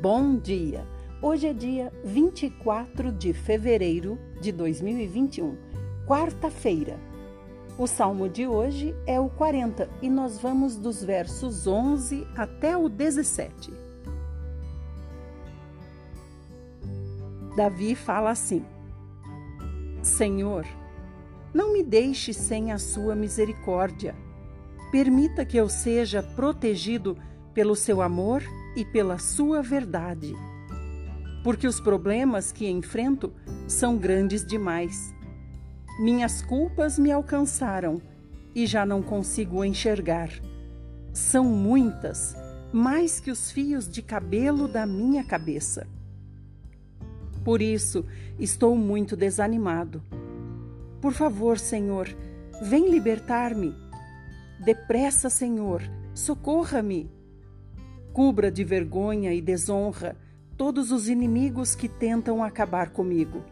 Bom dia! Hoje é dia 24 de fevereiro de 2021, quarta-feira. O salmo de hoje é o 40 e nós vamos dos versos 11 até o 17. Davi fala assim: Senhor, não me deixe sem a sua misericórdia. Permita que eu seja protegido pelo seu amor e pela sua verdade. Porque os problemas que enfrento são grandes demais. Minhas culpas me alcançaram e já não consigo enxergar. São muitas, mais que os fios de cabelo da minha cabeça. Por isso, estou muito desanimado. Por favor, Senhor, vem libertar-me. Depressa, Senhor, socorra-me. Cubra de vergonha e desonra todos os inimigos que tentam acabar comigo.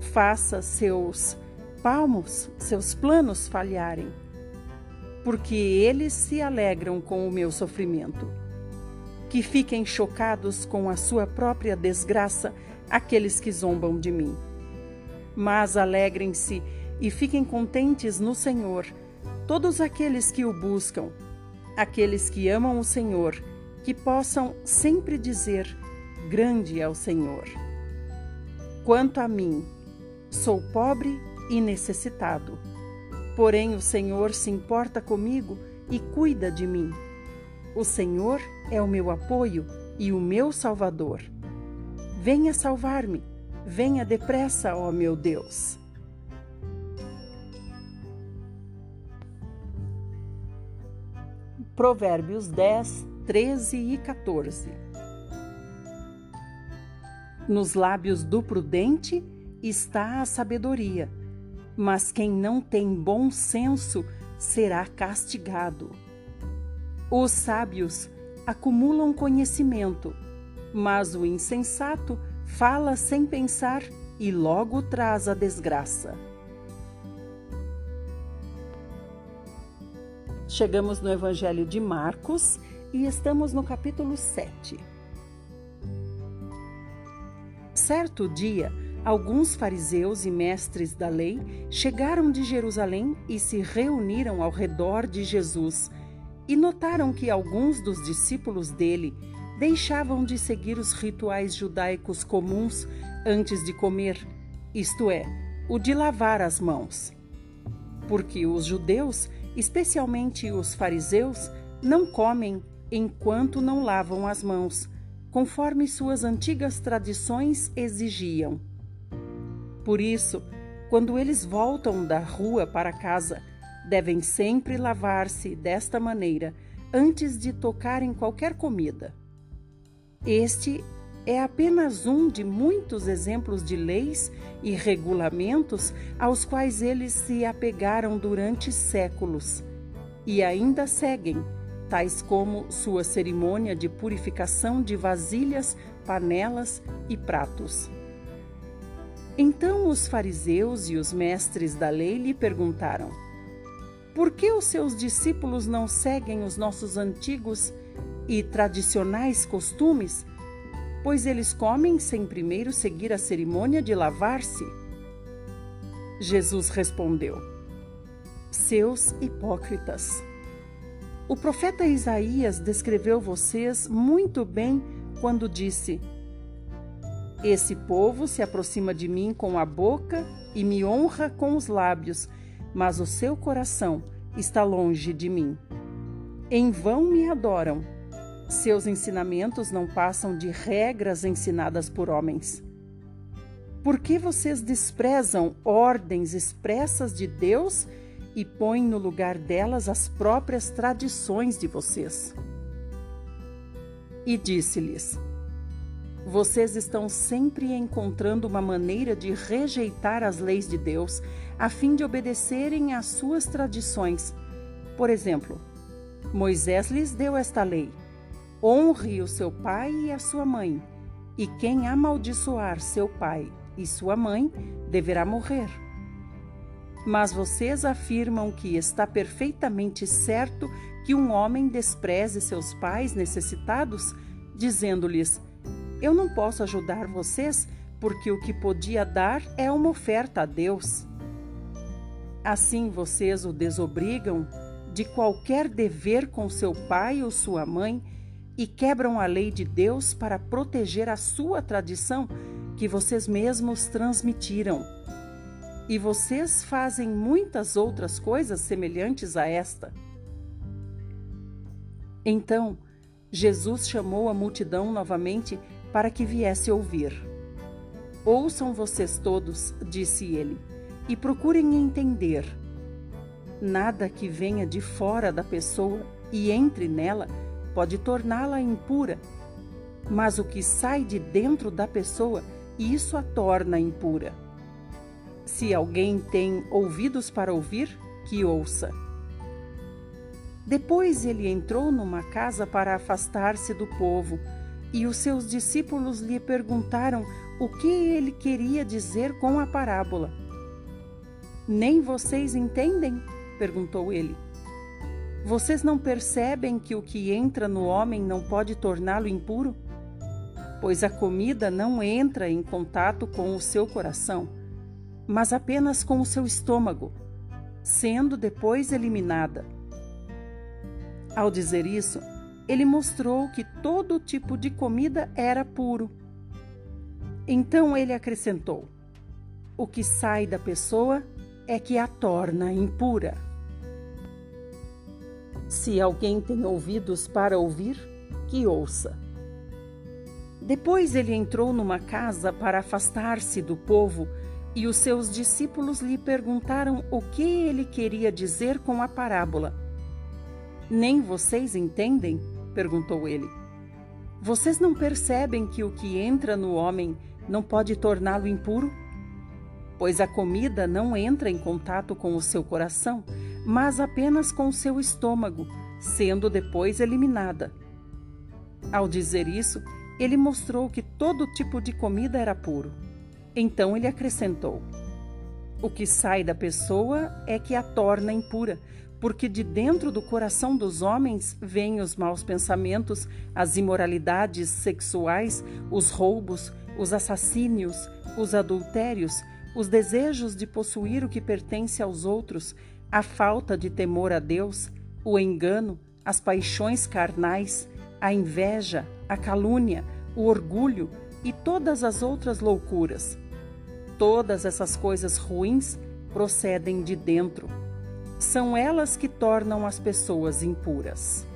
Faça seus palmos, seus planos falharem, porque eles se alegram com o meu sofrimento. Que fiquem chocados com a sua própria desgraça aqueles que zombam de mim. Mas alegrem-se e fiquem contentes no Senhor todos aqueles que o buscam, aqueles que amam o Senhor que possam sempre dizer: Grande é o Senhor. Quanto a mim, sou pobre e necessitado. Porém, o Senhor se importa comigo e cuida de mim. O Senhor é o meu apoio e o meu Salvador. Venha salvar-me, venha depressa, ó meu Deus. Provérbios 10, 13 e 14. Nos lábios do prudente está a sabedoria, mas quem não tem bom senso será castigado. Os sábios acumulam conhecimento, mas o insensato fala sem pensar e logo traz a desgraça. Chegamos no Evangelho de Marcos e estamos no capítulo 7. Certo dia, alguns fariseus e mestres da lei chegaram de Jerusalém e se reuniram ao redor de Jesus e notaram que alguns dos discípulos dele deixavam de seguir os rituais judaicos comuns antes de comer, isto é, o de lavar as mãos. Porque os judeus, especialmente os fariseus, não comem enquanto não lavam as mãos, conforme suas antigas tradições exigiam. Por isso, quando eles voltam da rua para casa, devem sempre lavar-se desta maneira antes de tocar em qualquer comida. Este é apenas um de muitos exemplos de leis e regulamentos aos quais eles se apegaram durante séculos e ainda seguem tais como sua cerimônia de purificação de vasilhas, panelas e pratos. Então os fariseus e os mestres da lei lhe perguntaram: Por que os seus discípulos não seguem os nossos antigos e tradicionais costumes? Pois eles comem sem primeiro seguir a cerimônia de lavar-se. Jesus respondeu: Seus hipócritas. O profeta Isaías descreveu vocês muito bem quando disse: Esse povo se aproxima de mim com a boca e me honra com os lábios, mas o seu coração está longe de mim. Em vão me adoram. Seus ensinamentos não passam de regras ensinadas por homens. Por que vocês desprezam ordens expressas de Deus e põe no lugar delas as próprias tradições de vocês. E disse-lhes: Vocês estão sempre encontrando uma maneira de rejeitar as leis de Deus a fim de obedecerem às suas tradições. Por exemplo, Moisés lhes deu esta lei: honre o seu pai e a sua mãe, e quem amaldiçoar seu pai e sua mãe deverá morrer. Mas vocês afirmam que está perfeitamente certo que um homem despreze seus pais necessitados, dizendo-lhes: Eu não posso ajudar vocês porque o que podia dar é uma oferta a Deus. Assim vocês o desobrigam de qualquer dever com seu pai ou sua mãe e quebram a lei de Deus para proteger a sua tradição que vocês mesmos transmitiram. E vocês fazem muitas outras coisas semelhantes a esta. Então, Jesus chamou a multidão novamente para que viesse ouvir. Ouçam vocês todos, disse ele, e procurem entender. Nada que venha de fora da pessoa e entre nela pode torná-la impura, mas o que sai de dentro da pessoa, isso a torna impura. Se alguém tem ouvidos para ouvir, que ouça. Depois ele entrou numa casa para afastar-se do povo, e os seus discípulos lhe perguntaram o que ele queria dizer com a parábola. Nem vocês entendem? perguntou ele. Vocês não percebem que o que entra no homem não pode torná-lo impuro? Pois a comida não entra em contato com o seu coração, mas apenas com o seu estômago, sendo depois eliminada. Ao dizer isso, ele mostrou que todo tipo de comida era puro. Então ele acrescentou: O que sai da pessoa é que a torna impura. Se alguém tem ouvidos para ouvir, que ouça. Depois ele entrou numa casa para afastar-se do povo e os seus discípulos lhe perguntaram o que ele queria dizer com a parábola. Nem vocês entendem? perguntou ele. Vocês não percebem que o que entra no homem não pode torná-lo impuro? Pois a comida não entra em contato com o seu coração, mas apenas com o seu estômago, sendo depois eliminada. Ao dizer isso, ele mostrou que todo tipo de comida era puro. Então ele acrescentou: O que sai da pessoa é que a torna impura, porque de dentro do coração dos homens vêm os maus pensamentos, as imoralidades sexuais, os roubos, os assassínios, os adultérios, os desejos de possuir o que pertence aos outros, a falta de temor a Deus, o engano, as paixões carnais, a inveja, a calúnia, o orgulho e todas as outras loucuras. Todas essas coisas ruins procedem de dentro são elas que tornam as pessoas impuras.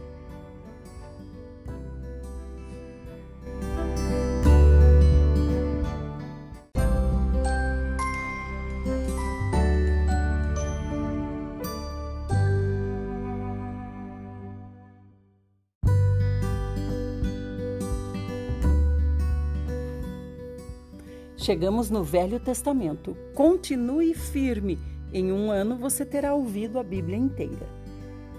Chegamos no Velho Testamento. Continue firme em um ano você terá ouvido a Bíblia inteira.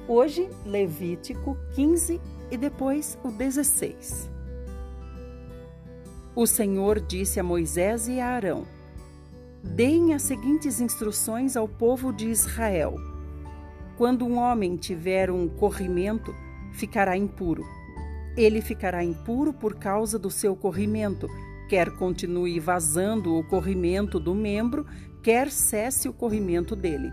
Hoje, Levítico 15 e depois o 16. O Senhor disse a Moisés e a Arão: Deem as seguintes instruções ao povo de Israel. Quando um homem tiver um corrimento, ficará impuro. Ele ficará impuro por causa do seu corrimento, quer continue vazando o corrimento do membro, quer cesse o corrimento dele.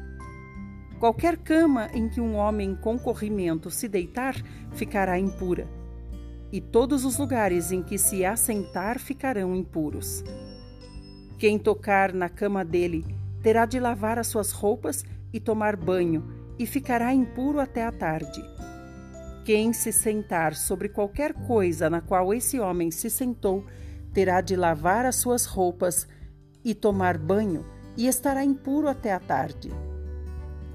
Qualquer cama em que um homem com corrimento se deitar ficará impura, e todos os lugares em que se assentar ficarão impuros. Quem tocar na cama dele terá de lavar as suas roupas e tomar banho, e ficará impuro até a tarde. Quem se sentar sobre qualquer coisa na qual esse homem se sentou, terá de lavar as suas roupas e tomar banho, e estará impuro até a tarde.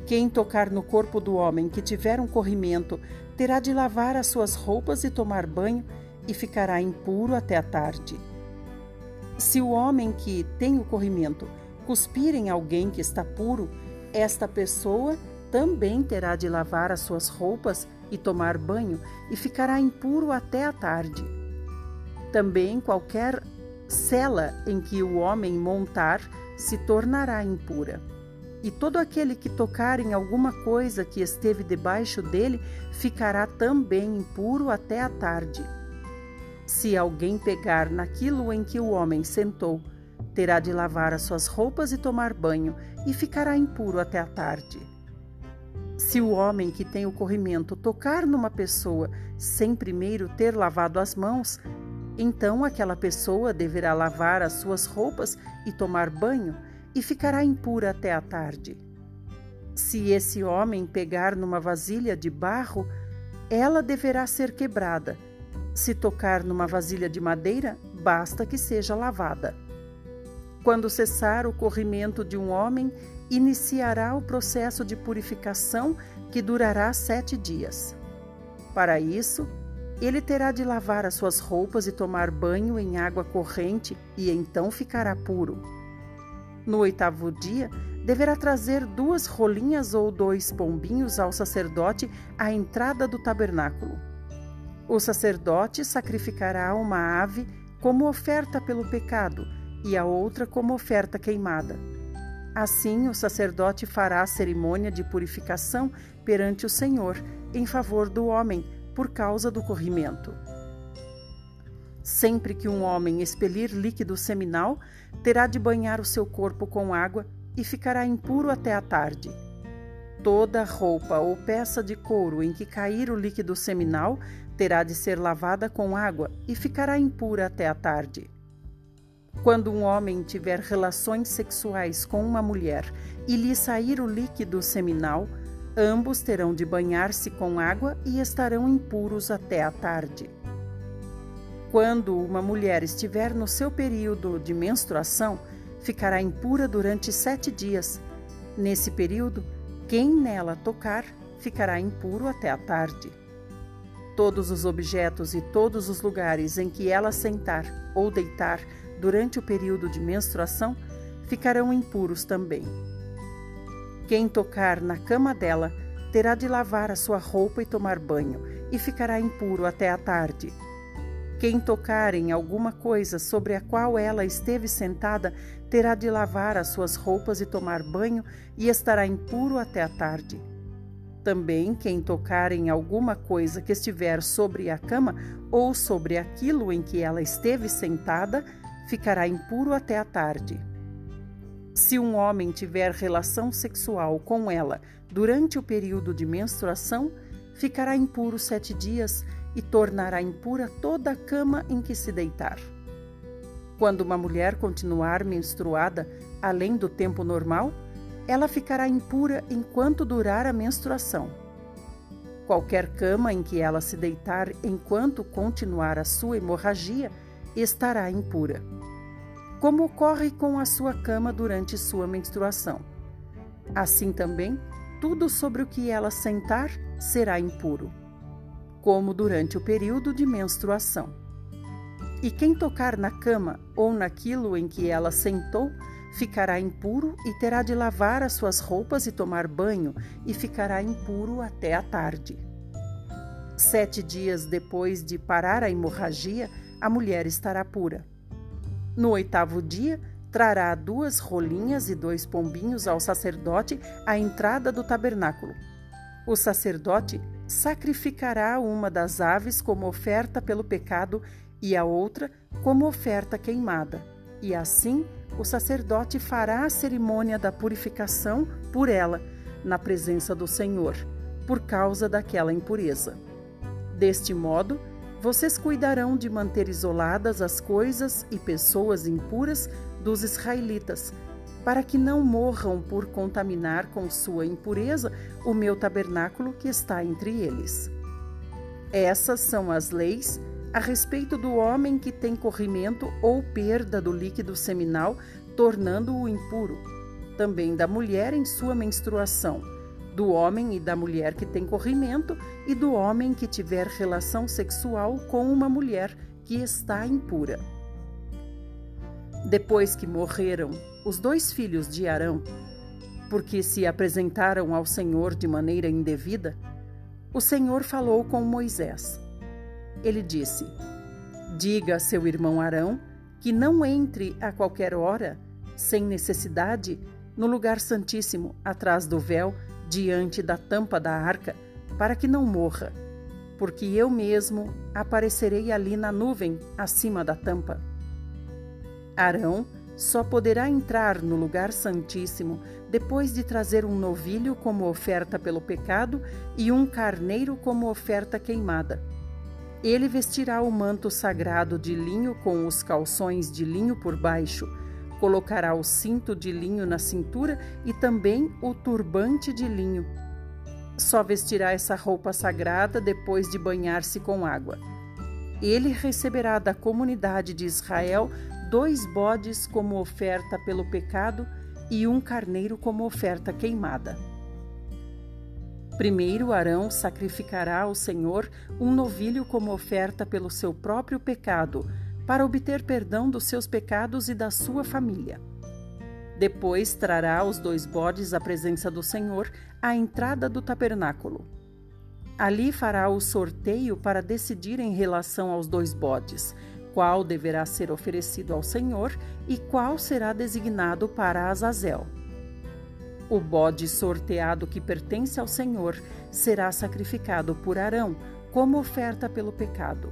Quem tocar no corpo do homem que tiver um corrimento terá de lavar as suas roupas e tomar banho e ficará impuro até a tarde. Se o homem que tem o corrimento cuspir em alguém que está puro, esta pessoa também terá de lavar as suas roupas e tomar banho e ficará impuro até a tarde. Também qualquer cela em que o homem montar se tornará impura. E todo aquele que tocar em alguma coisa que esteve debaixo dele ficará também impuro até a tarde. Se alguém pegar naquilo em que o homem sentou, terá de lavar as suas roupas e tomar banho, e ficará impuro até a tarde. Se o homem que tem o corrimento tocar numa pessoa sem primeiro ter lavado as mãos, então aquela pessoa deverá lavar as suas roupas e tomar banho, e ficará impura até a tarde. Se esse homem pegar numa vasilha de barro, ela deverá ser quebrada. Se tocar numa vasilha de madeira, basta que seja lavada. Quando cessar o corrimento de um homem, iniciará o processo de purificação que durará sete dias. Para isso, ele terá de lavar as suas roupas e tomar banho em água corrente, e então ficará puro. No oitavo dia, deverá trazer duas rolinhas ou dois pombinhos ao sacerdote à entrada do tabernáculo. O sacerdote sacrificará uma ave como oferta pelo pecado e a outra como oferta queimada. Assim, o sacerdote fará a cerimônia de purificação perante o Senhor em favor do homem, por causa do corrimento. Sempre que um homem expelir líquido seminal, terá de banhar o seu corpo com água e ficará impuro até a tarde. Toda roupa ou peça de couro em que cair o líquido seminal terá de ser lavada com água e ficará impura até a tarde. Quando um homem tiver relações sexuais com uma mulher e lhe sair o líquido seminal, ambos terão de banhar-se com água e estarão impuros até a tarde. Quando uma mulher estiver no seu período de menstruação, ficará impura durante sete dias. Nesse período, quem nela tocar ficará impuro até a tarde. Todos os objetos e todos os lugares em que ela sentar ou deitar durante o período de menstruação ficarão impuros também. Quem tocar na cama dela terá de lavar a sua roupa e tomar banho, e ficará impuro até a tarde. Quem tocar em alguma coisa sobre a qual ela esteve sentada terá de lavar as suas roupas e tomar banho, e estará impuro até a tarde. Também quem tocar em alguma coisa que estiver sobre a cama ou sobre aquilo em que ela esteve sentada ficará impuro até a tarde. Se um homem tiver relação sexual com ela durante o período de menstruação, ficará impuro sete dias e tornará impura toda a cama em que se deitar. Quando uma mulher continuar menstruada além do tempo normal, ela ficará impura enquanto durar a menstruação. Qualquer cama em que ela se deitar enquanto continuar a sua hemorragia estará impura. Como ocorre com a sua cama durante sua menstruação. Assim também, tudo sobre o que ela sentar será impuro, como durante o período de menstruação. E quem tocar na cama ou naquilo em que ela sentou, ficará impuro e terá de lavar as suas roupas e tomar banho, e ficará impuro até a tarde. Sete dias depois de parar a hemorragia, a mulher estará pura. No oitavo dia, trará duas rolinhas e dois pombinhos ao sacerdote à entrada do tabernáculo. O sacerdote sacrificará uma das aves como oferta pelo pecado e a outra como oferta queimada. E assim o sacerdote fará a cerimônia da purificação por ela, na presença do Senhor, por causa daquela impureza. Deste modo, vocês cuidarão de manter isoladas as coisas e pessoas impuras dos israelitas, para que não morram por contaminar com sua impureza o meu tabernáculo que está entre eles. Essas são as leis a respeito do homem que tem corrimento ou perda do líquido seminal, tornando-o impuro, também da mulher em sua menstruação do homem e da mulher que tem corrimento e do homem que tiver relação sexual com uma mulher que está impura. Depois que morreram os dois filhos de Arão, porque se apresentaram ao Senhor de maneira indevida, o Senhor falou com Moisés. Ele disse: Diga a seu irmão Arão que não entre a qualquer hora, sem necessidade, no lugar santíssimo, atrás do véu diante da tampa da arca, para que não morra. porque eu mesmo aparecerei ali na nuvem acima da tampa. Arão só poderá entrar no lugar santíssimo depois de trazer um novilho como oferta pelo pecado e um carneiro como oferta queimada. Ele vestirá o manto sagrado de linho com os calções de linho por baixo, colocará o cinto de linho na cintura e também o turbante de linho. Só vestirá essa roupa sagrada depois de banhar-se com água. Ele receberá da comunidade de Israel dois bodes como oferta pelo pecado e um carneiro como oferta queimada. Primeiro, Arão sacrificará ao Senhor um novilho como oferta pelo seu próprio pecado, para obter perdão dos seus pecados e da sua família. Depois trará os dois bodes à presença do Senhor à entrada do tabernáculo. Ali fará o sorteio para decidir em relação aos dois bodes, qual deverá ser oferecido ao Senhor e qual será designado para Azazel. O bode sorteado que pertence ao Senhor será sacrificado por Arão como oferta pelo pecado.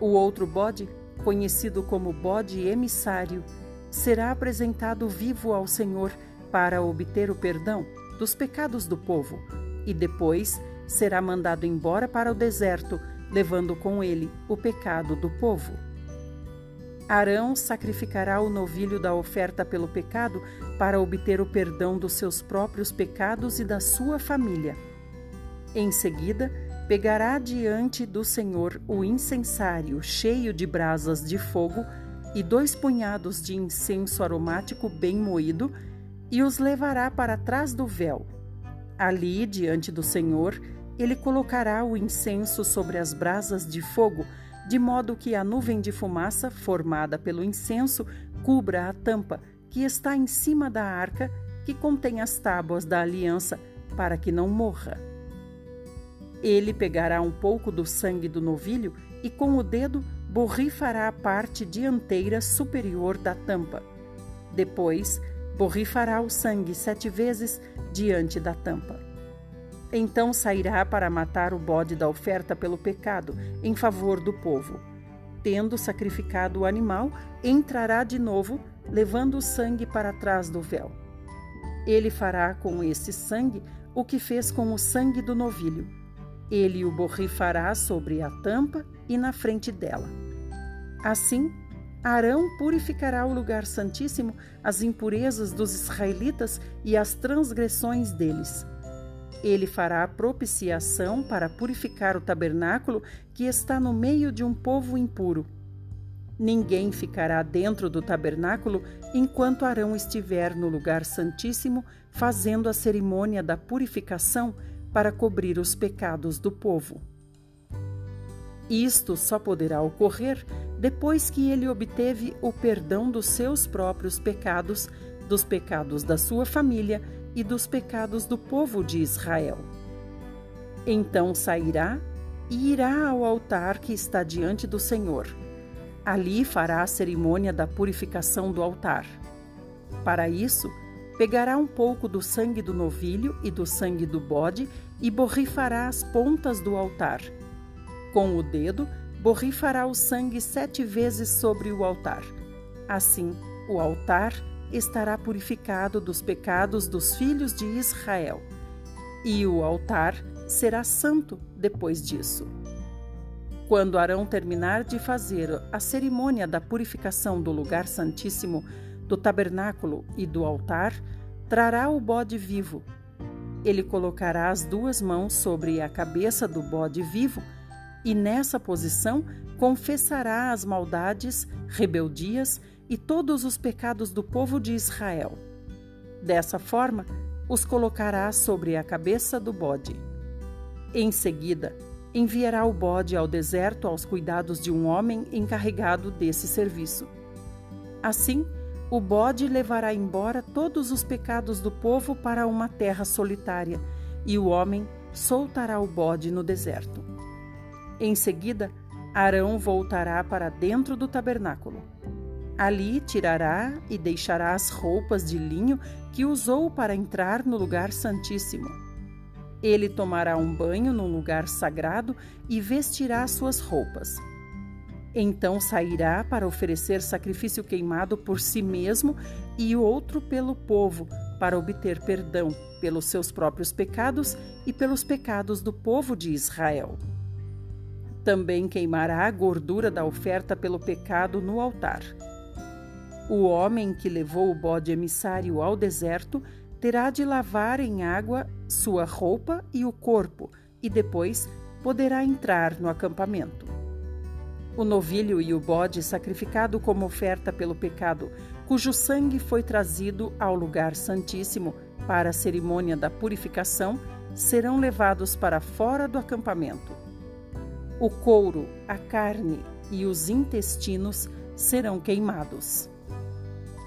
O outro bode, conhecido como bode emissário, será apresentado vivo ao Senhor para obter o perdão dos pecados do povo e depois será mandado embora para o deserto levando com ele o pecado do povo. Arão sacrificará o novilho da oferta pelo pecado para obter o perdão dos seus próprios pecados e da sua família. Em seguida, pegará diante do Senhor o incensário cheio de brasas de fogo e dois punhados de incenso aromático bem moído e os levará para trás do véu. Ali, diante do Senhor, ele colocará o incenso sobre as brasas de fogo, de modo que a nuvem de fumaça formada pelo incenso cubra a tampa que está em cima da arca que contém as tábuas da aliança, para que não morra. Ele pegará um pouco do sangue do novilho e com o dedo borrifará a parte dianteira superior da tampa. Depois, borrifará o sangue sete vezes diante da tampa. Então sairá para matar o bode da oferta pelo pecado, em favor do povo. Tendo sacrificado o animal, entrará de novo, levando o sangue para trás do véu. Ele fará com esse sangue o que fez com o sangue do novilho. Ele o borrifará sobre a tampa e na frente dela. Assim, Arão purificará o lugar santíssimo, as impurezas dos israelitas e as transgressões deles ele fará propiciação para purificar o tabernáculo que está no meio de um povo impuro. Ninguém ficará dentro do tabernáculo enquanto Arão estiver no lugar santíssimo fazendo a cerimônia da purificação para cobrir os pecados do povo. Isto só poderá ocorrer depois que ele obteve o perdão dos seus próprios pecados, dos pecados da sua família e dos pecados do povo de Israel. Então sairá e irá ao altar que está diante do Senhor. Ali fará a cerimônia da purificação do altar. Para isso, pegará um pouco do sangue do novilho e do sangue do bode e borrifará as pontas do altar. Com o dedo, borrifará o sangue sete vezes sobre o altar. Assim, o altar estará purificado dos pecados dos filhos de Israel, e o altar será santo depois disso. Quando Arão terminar de fazer a cerimônia da purificação do lugar santíssimo, do tabernáculo e do altar, trará o bode vivo. Ele colocará as duas mãos sobre a cabeça do bode vivo e, nessa posição, confessará as maldades, rebeldias e todos os pecados do povo de Israel. Dessa forma, os colocará sobre a cabeça do bode. Em seguida, enviará o bode ao deserto aos cuidados de um homem encarregado desse serviço. Assim, o bode levará embora todos os pecados do povo para uma terra solitária, e o homem soltará o bode no deserto. Em seguida, Arão voltará para dentro do tabernáculo. Ali tirará e deixará as roupas de linho que usou para entrar no lugar santíssimo. Ele tomará um banho num lugar sagrado e vestirá suas roupas. Então sairá para oferecer sacrifício queimado por si mesmo e outro pelo povo, para obter perdão pelos seus próprios pecados e pelos pecados do povo de Israel. Também queimará a gordura da oferta pelo pecado no altar. O homem que levou o bode emissário ao deserto terá de lavar em água sua roupa e o corpo, e depois poderá entrar no acampamento. O novilho e o bode sacrificado como oferta pelo pecado, cujo sangue foi trazido ao lugar santíssimo para a cerimônia da purificação, serão levados para fora do acampamento. O couro, a carne e os intestinos serão queimados.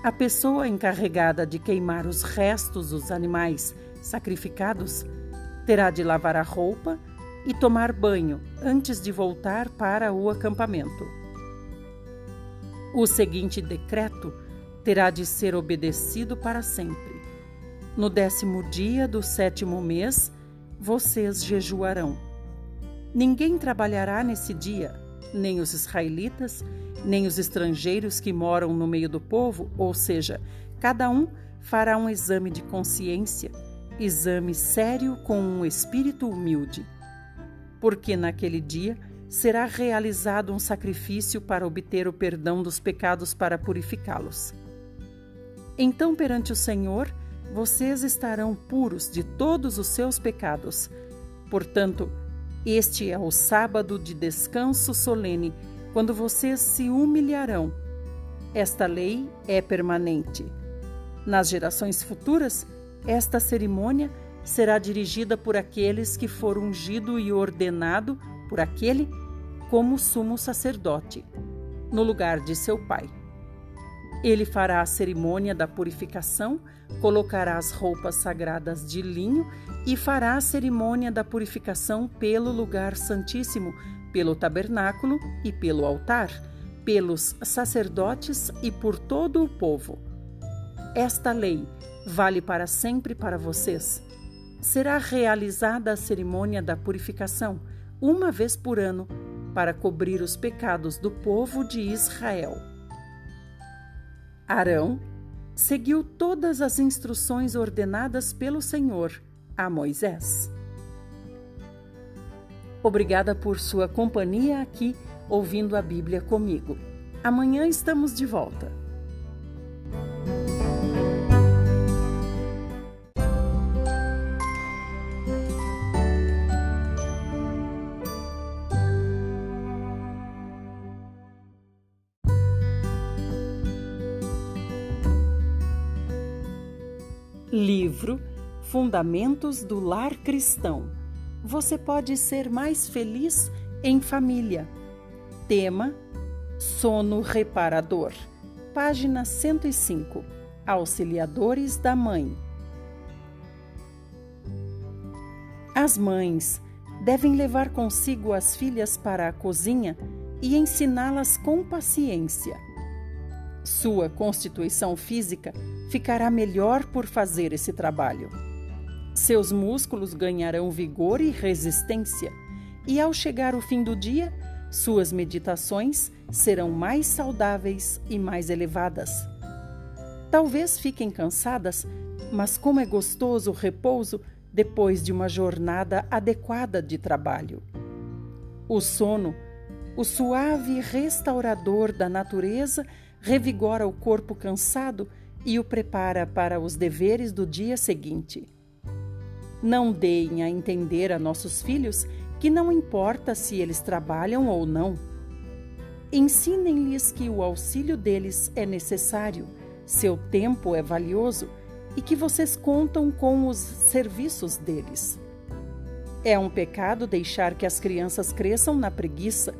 A pessoa encarregada de queimar os restos dos animais sacrificados terá de lavar a roupa e tomar banho antes de voltar para o acampamento. O seguinte decreto terá de ser obedecido para sempre. No décimo dia do sétimo mês, vocês jejuarão. Ninguém trabalhará nesse dia, nem os israelitas, nem os estrangeiros que moram no meio do povo, ou seja, cada um fará um exame de consciência, exame sério com um espírito humilde. Porque naquele dia será realizado um sacrifício para obter o perdão dos pecados para purificá-los. Então, perante o Senhor, vocês estarão puros de todos os seus pecados. Portanto, este é o sábado de descanso solene, quando vocês se humilharão. Esta lei é permanente. Nas gerações futuras, esta cerimônia será dirigida por aqueles que foram ungido e ordenado por aquele como sumo sacerdote, no lugar de seu pai. Ele fará a cerimônia da purificação, colocará as roupas sagradas de linho e fará a cerimônia da purificação pelo lugar santíssimo, pelo tabernáculo e pelo altar, pelos sacerdotes e por todo o povo. Esta lei vale para sempre para vocês. Será realizada a cerimônia da purificação uma vez por ano para cobrir os pecados do povo de Israel. Arão seguiu todas as instruções ordenadas pelo Senhor a Moisés. Obrigada por sua companhia aqui, ouvindo a Bíblia comigo. Amanhã estamos de volta. Fundamentos do Lar Cristão. Você pode ser mais feliz em família. Tema: Sono Reparador. Página 105. Auxiliadores da Mãe. As mães devem levar consigo as filhas para a cozinha e ensiná-las com paciência. Sua constituição física ficará melhor por fazer esse trabalho. Seus músculos ganharão vigor e resistência, e ao chegar o fim do dia, suas meditações serão mais saudáveis e mais elevadas. Talvez fiquem cansadas, mas como é gostoso o repouso depois de uma jornada adequada de trabalho. O sono, o suave restaurador da natureza, revigora o corpo cansado e o prepara para os deveres do dia seguinte. Não deem a entender a nossos filhos que não importa se eles trabalham ou não. Ensinem-lhes que o auxílio deles é necessário, seu tempo é valioso e que vocês contam com os serviços deles. É um pecado deixar que as crianças cresçam na preguiça,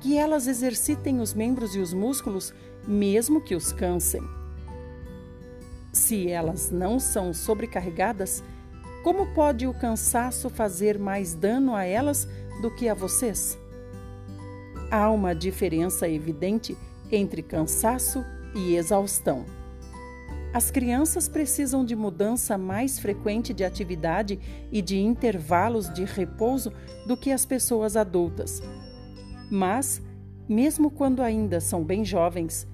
que elas exercitem os membros e os músculos, mesmo que os cansem. Se elas não são sobrecarregadas, como pode o cansaço fazer mais dano a elas do que a vocês? Há uma diferença evidente entre cansaço e exaustão. As crianças precisam de mudança mais frequente de atividade e de intervalos de repouso do que as pessoas adultas. Mas, mesmo quando ainda são bem jovens,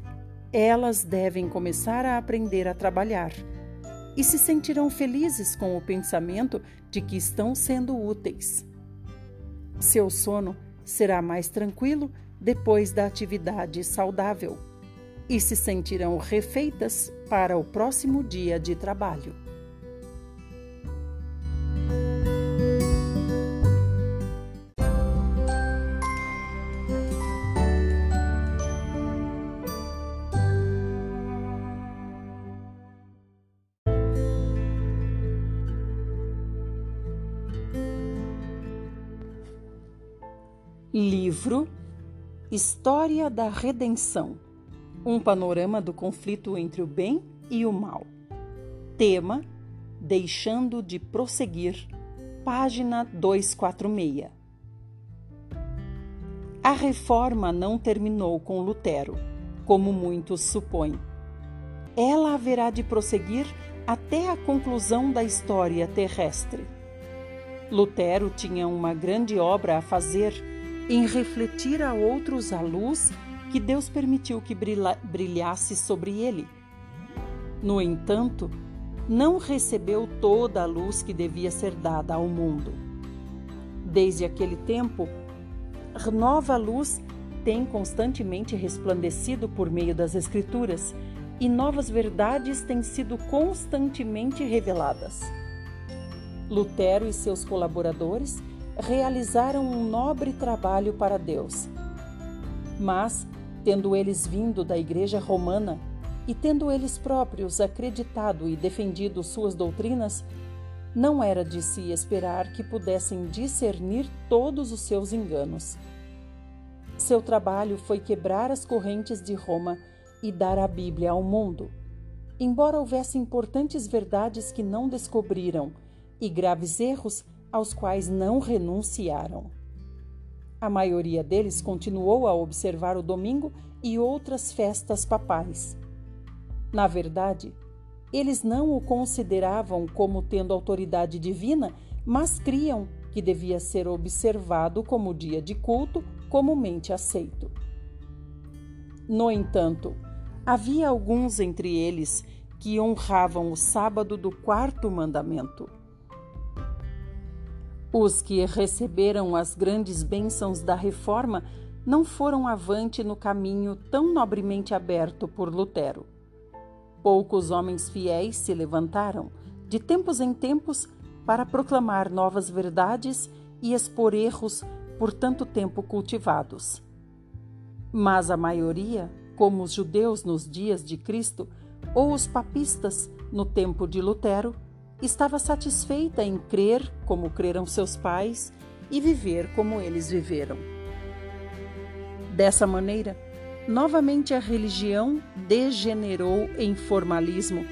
elas devem começar a aprender a trabalhar e se sentirão felizes com o pensamento de que estão sendo úteis. Seu sono será mais tranquilo depois da atividade saudável e se sentirão refeitas para o próximo dia de trabalho. Livro História da Redenção Um panorama do conflito entre o bem e o mal. Tema Deixando de prosseguir. Página 246. A reforma não terminou com Lutero, como muitos supõem. Ela haverá de prosseguir até a conclusão da história terrestre. Lutero tinha uma grande obra a fazer em refletir a outros a luz que Deus permitiu que brilhasse sobre ele. No entanto, não recebeu toda a luz que devia ser dada ao mundo. Desde aquele tempo, nova luz tem constantemente resplandecido por meio das Escrituras e novas verdades têm sido constantemente reveladas. Lutero e seus colaboradores realizaram um nobre trabalho para Deus. Mas, tendo eles vindo da Igreja Romana e tendo eles próprios acreditado e defendido suas doutrinas, não era de se esperar que pudessem discernir todos os seus enganos. Seu trabalho foi quebrar as correntes de Roma e dar a Bíblia ao mundo. Embora houvesse importantes verdades que não descobriram e graves erros aos quais não renunciaram. A maioria deles continuou a observar o domingo e outras festas papais. Na verdade, eles não o consideravam como tendo autoridade divina, mas criam que devia ser observado como dia de culto comumente aceito. No entanto, havia alguns entre eles que honravam o sábado do quarto mandamento os que receberam as grandes bênçãos da reforma não foram avante no caminho tão nobremente aberto por Lutero. Poucos homens fiéis se levantaram, de tempos em tempos, para proclamar novas verdades e expor erros por tanto tempo cultivados. Mas a maioria, como os judeus nos dias de Cristo ou os papistas no tempo de Lutero, estava satisfeita em crer como creram seus pais e viver como eles viveram. Dessa maneira, novamente a religião degenerou em formalismo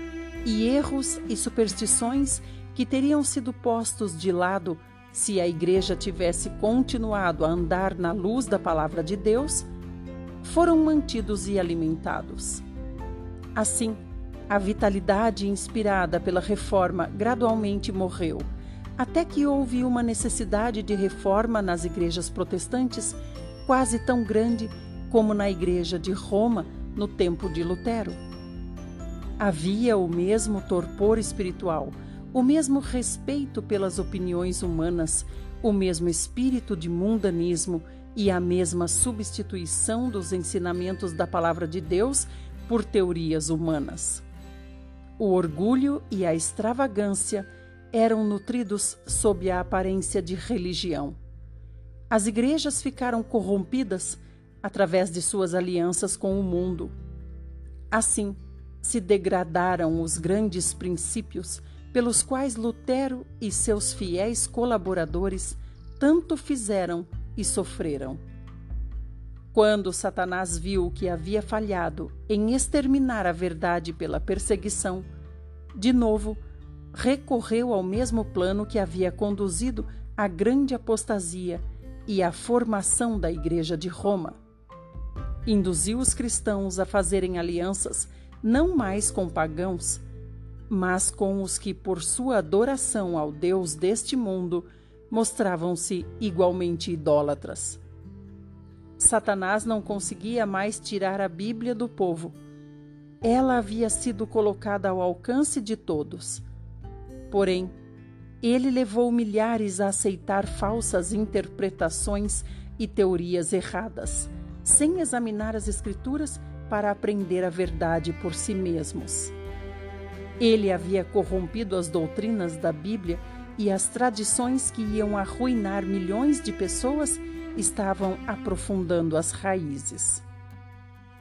e erros e superstições que teriam sido postos de lado se a Igreja tivesse continuado a andar na luz da Palavra de Deus, foram mantidos e alimentados. Assim, a vitalidade inspirada pela reforma gradualmente morreu, até que houve uma necessidade de reforma nas igrejas protestantes quase tão grande como na igreja de Roma no tempo de Lutero. Havia o mesmo torpor espiritual, o mesmo respeito pelas opiniões humanas, o mesmo espírito de mundanismo e a mesma substituição dos ensinamentos da palavra de Deus por teorias humanas. O orgulho e a extravagância eram nutridos sob a aparência de religião. As igrejas ficaram corrompidas através de suas alianças com o mundo. Assim, se degradaram os grandes princípios pelos quais Lutero e seus fiéis colaboradores tanto fizeram e sofreram. Quando Satanás viu que havia falhado em exterminar a verdade pela perseguição, de novo recorreu ao mesmo plano que havia conduzido à grande apostasia e à formação da Igreja de Roma. Induziu os cristãos a fazerem alianças não mais com pagãos, mas com os que, por sua adoração ao Deus deste mundo, mostravam-se igualmente idólatras. Satanás não conseguia mais tirar a Bíblia do povo. Ela havia sido colocada ao alcance de todos. Porém, ele levou milhares a aceitar falsas interpretações e teorias erradas, sem examinar as Escrituras para aprender a verdade por si mesmos. Ele havia corrompido as doutrinas da Bíblia e as tradições que iam arruinar milhões de pessoas estavam aprofundando as raízes.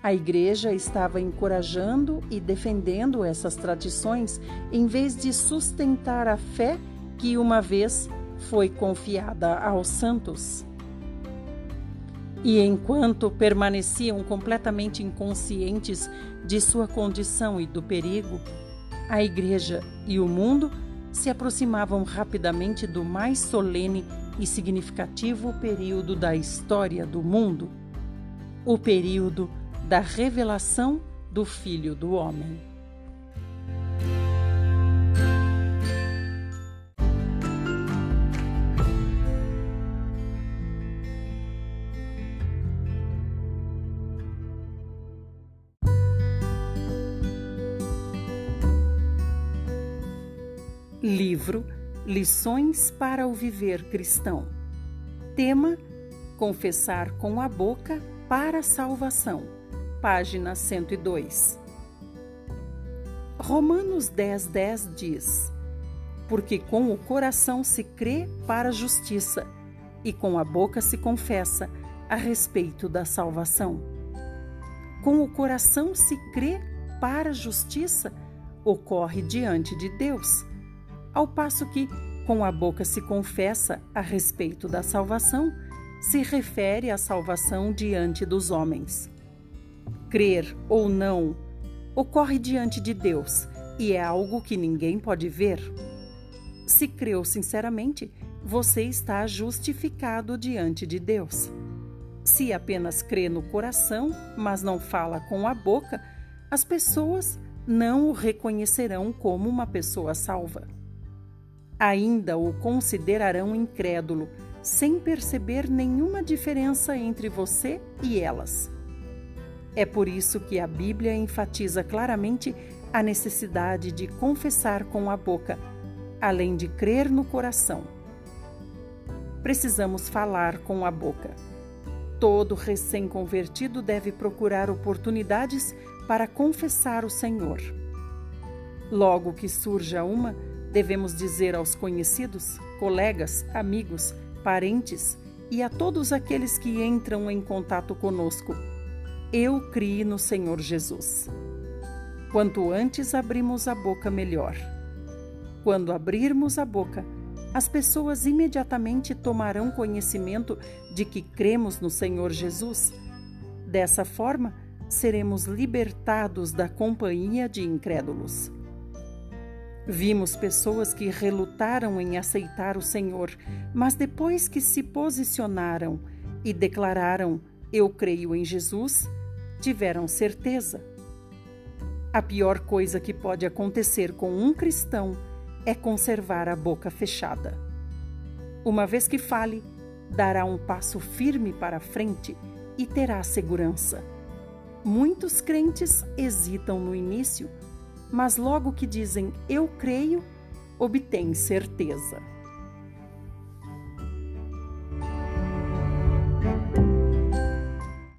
A igreja estava encorajando e defendendo essas tradições em vez de sustentar a fé que uma vez foi confiada aos santos. E enquanto permaneciam completamente inconscientes de sua condição e do perigo, a igreja e o mundo se aproximavam rapidamente do mais solene e significativo período da história do mundo o período da revelação do Filho do Homem. Livro Lições para o Viver Cristão. Tema: Confessar com a boca para a salvação. Página 102. Romanos 10, 10 diz: Porque com o coração se crê para a justiça, e com a boca se confessa a respeito da salvação. Com o coração se crê para a justiça, ocorre diante de Deus ao passo que, com a boca se confessa a respeito da salvação, se refere à salvação diante dos homens. Crer ou não ocorre diante de Deus e é algo que ninguém pode ver. Se creu sinceramente, você está justificado diante de Deus. Se apenas crê no coração, mas não fala com a boca, as pessoas não o reconhecerão como uma pessoa salva ainda o considerarão incrédulo, sem perceber nenhuma diferença entre você e elas. É por isso que a Bíblia enfatiza claramente a necessidade de confessar com a boca, além de crer no coração. Precisamos falar com a boca. Todo recém-convertido deve procurar oportunidades para confessar o Senhor. Logo que surja uma, Devemos dizer aos conhecidos, colegas, amigos, parentes e a todos aqueles que entram em contato conosco: Eu criei no Senhor Jesus. Quanto antes abrimos a boca, melhor. Quando abrirmos a boca, as pessoas imediatamente tomarão conhecimento de que cremos no Senhor Jesus. Dessa forma, seremos libertados da companhia de incrédulos. Vimos pessoas que relutaram em aceitar o Senhor, mas depois que se posicionaram e declararam: Eu creio em Jesus, tiveram certeza. A pior coisa que pode acontecer com um cristão é conservar a boca fechada. Uma vez que fale, dará um passo firme para frente e terá segurança. Muitos crentes hesitam no início mas logo que dizem eu creio, obtêm certeza.